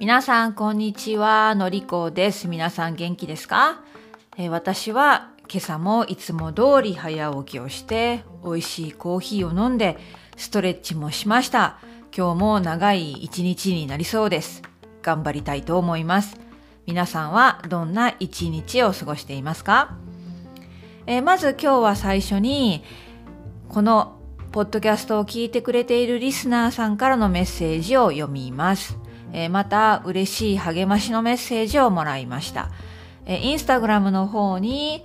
皆さん、こんにちは。のりこです。皆さん、元気ですか、えー私は今朝もいつも通り早起きをして、美味しいコーヒーを飲んで、ストレッチもしました。今日も長い一日になりそうです。頑張りたいと思います。皆さんはどんな一日を過ごしていますか、えーまず今日は最初に、このポッドキャストを聞いてくれているリスナーさんからのメッセージを読みます。えまた嬉しい励ましのメッセージをもらいました。えインスタグラムの方に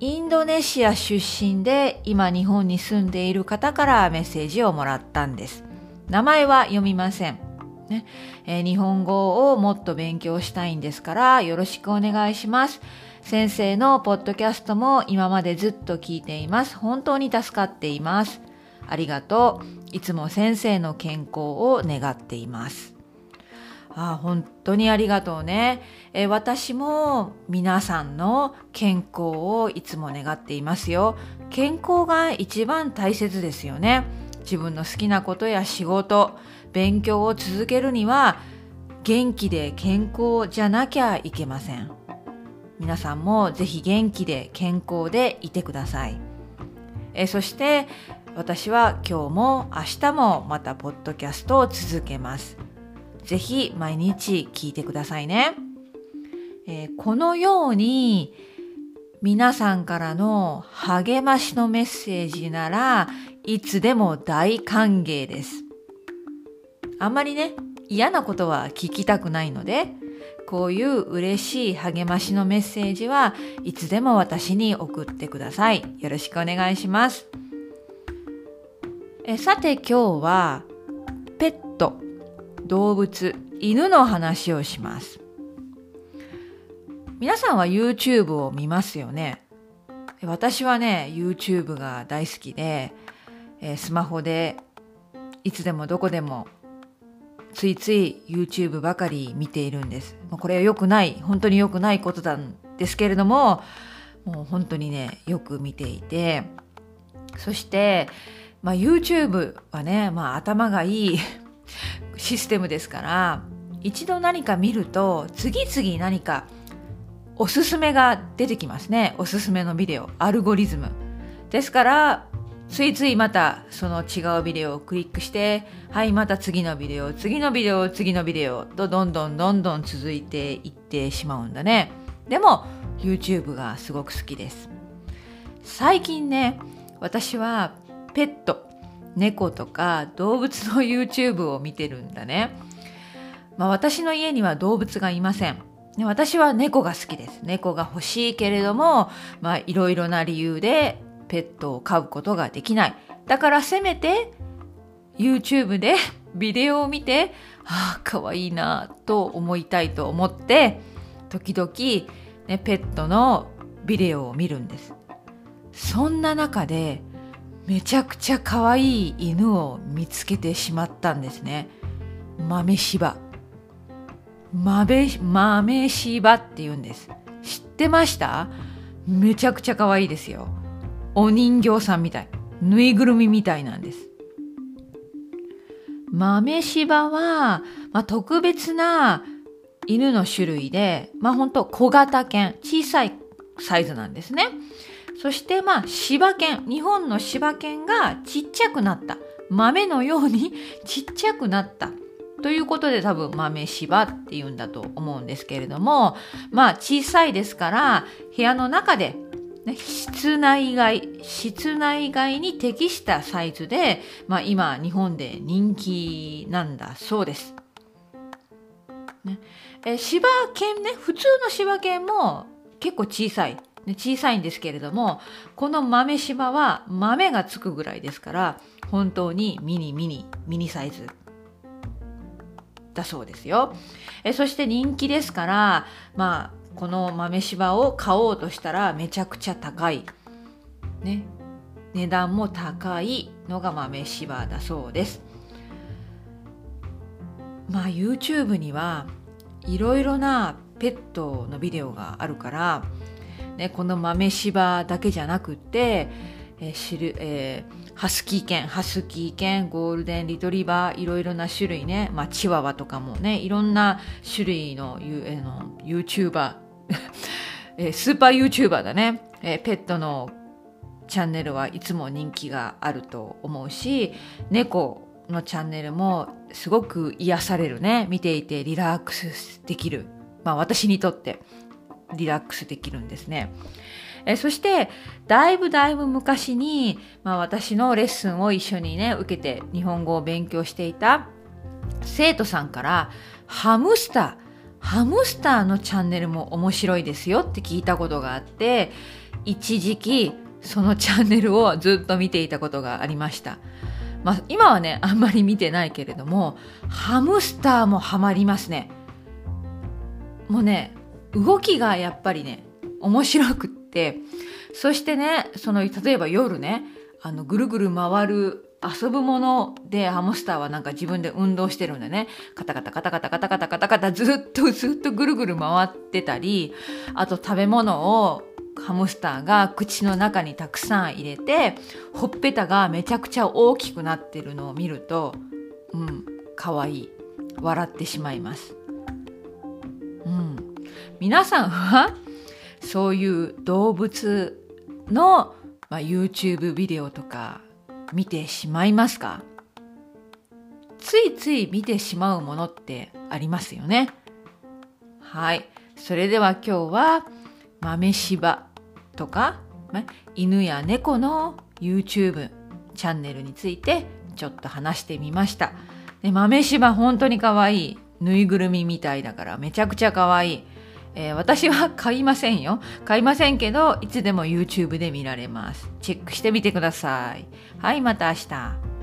インドネシア出身で今日本に住んでいる方からメッセージをもらったんです。名前は読みません。ねえ日本語をもっと勉強したいんですからよろしくお願いします。先生のポッドキャストも今までずっと聞いています。本当に助かっています。ありがとう。いつも先生の健康を願っています。あ本当にありがとうね、え私も皆さんの健康をいつも願っていますよ。健康が一番大切ですよね。自分の好きなことや仕事、勉強を続けるには元気で健康じゃなきゃいけません。皆さんもぜひ元気で健康でいてください。えそして私は今日も明日もまたポッドキャストを続けます。ぜひ毎日聞いてくださいね。えーこのように皆さんからの励ましのメッセージならいつでも大歓迎です。あんまりね、嫌なことは聞きたくないので、こういう嬉しい励ましのメッセージはいつでも私に送ってください。よろしくお願いします。えさて今日は、動物、犬の話をします。皆さんは YouTube を見ますよね。私はね、YouTube が大好きで、えスマホでいつでもどこでもついつい YouTube ばかり見ているんです。これは良くない、本当に良くないことなんですけれども、もう本当にね、よく見ていて、そして、まあ、YouTube はね、まあ、頭がいいシステムですから、一度何か見ると、次々何かおすすめが出てきますね。おすすめのビデオ、アルゴリズム。ですから、ついついまたその違うビデオをクリックして、はい、また次のビデオ、次のビデオ、次のビデオとどんどんどんどん続いていってしまうんだね。でも、YouTube がすごく好きです。最近ね、私はペット、猫とか動物の YouTube を見てるんだね。まあ私の家には動物がいません。で私は猫が好きです。猫が欲しいけれども、まあいろいろな理由でペットを飼うことができない。だからせめて YouTube でビデオを見て、ああ、かわいいなと思いたいと思って、時々、ね、ペットのビデオを見るんです。そんな中で、めちゃくちゃ可愛い犬を見つけてしまったんですね。豆柴。豆、豆柴って言うんです。知ってました？めちゃくちゃ可愛いですよ。お人形さんみたい。ぬいぐるみみたいなんです。豆柴は、まあ、特別な犬の種類で、まあ本当小型犬、小さいサイズなんですね。そしてまあ柴犬、日本の柴犬がちっちゃくなった。豆のように ちっちゃくなった。ということで多分豆柴って言うんだと思うんですけれども、まあ小さいですから部屋の中で、ね、室内外、室内外に適したサイズで、まあ今日本で人気なんだそうです。ね、え柴犬ね、普通の柴犬も結構小さい。ね、小さいんですけれども、この豆柴は豆がつくぐらいですから、本当にミニミニ、ミニサイズだそうですよ。えそして人気ですから、まあ、この豆柴を買おうとしたらめちゃくちゃ高い。ね。値段も高いのが豆柴だそうです。まあ YouTube にはいろいろなペットのビデオがあるから、ね、この豆柴だけじゃなくて、えー知るえーハスキー犬ハスキー犬ゴールデンリトリバーいろいろな種類ね、まあ、チワワとかもねいろんな種類の,、ユ えーの YouTuber えースーパー YouTuber だね、えーペットのチャンネルはいつも人気があると思うし猫のチャンネルもすごく癒されるね。見ていてリラックスできる。まあ私にとって。リラックスできるんですね。えそしてだいぶだいぶ昔に、まあ、私のレッスンを一緒にね受けて日本語を勉強していた生徒さんからハムスターハムスターのチャンネルも面白いですよって聞いたことがあって一時期そのチャンネルをずっと見ていたことがありました。まあ、今はねあんまり見てないけれどもハムスターもハマりますね。もうね動きがやっぱりね面白くってそしてねその例えば夜ねあのぐるぐる回る遊ぶものでハムスターはなんか自分で運動してるんでねカタカタカタカタカタカタカタカタずっとずっとぐるぐる回ってたりあと食べ物をハムスターが口の中にたくさん入れてほっぺたがめちゃくちゃ大きくなってるのを見るとうん可愛い笑ってしまいます。皆さんはそういう動物の、まあ、YouTube ビデオとか見てしまいますか？ついつい見てしまうものってありますよね。はい。それでは今日は豆柴とか、ま犬や猫の YouTube チャンネルについてちょっと話してみました。で豆柴本当に可愛い。ぬいぐるみみたいだからめちゃくちゃ可愛い。えー私は買いませんよ。買いませんけど、いつでも YouTube で見られます。チェックしてみてください。はい、また明日。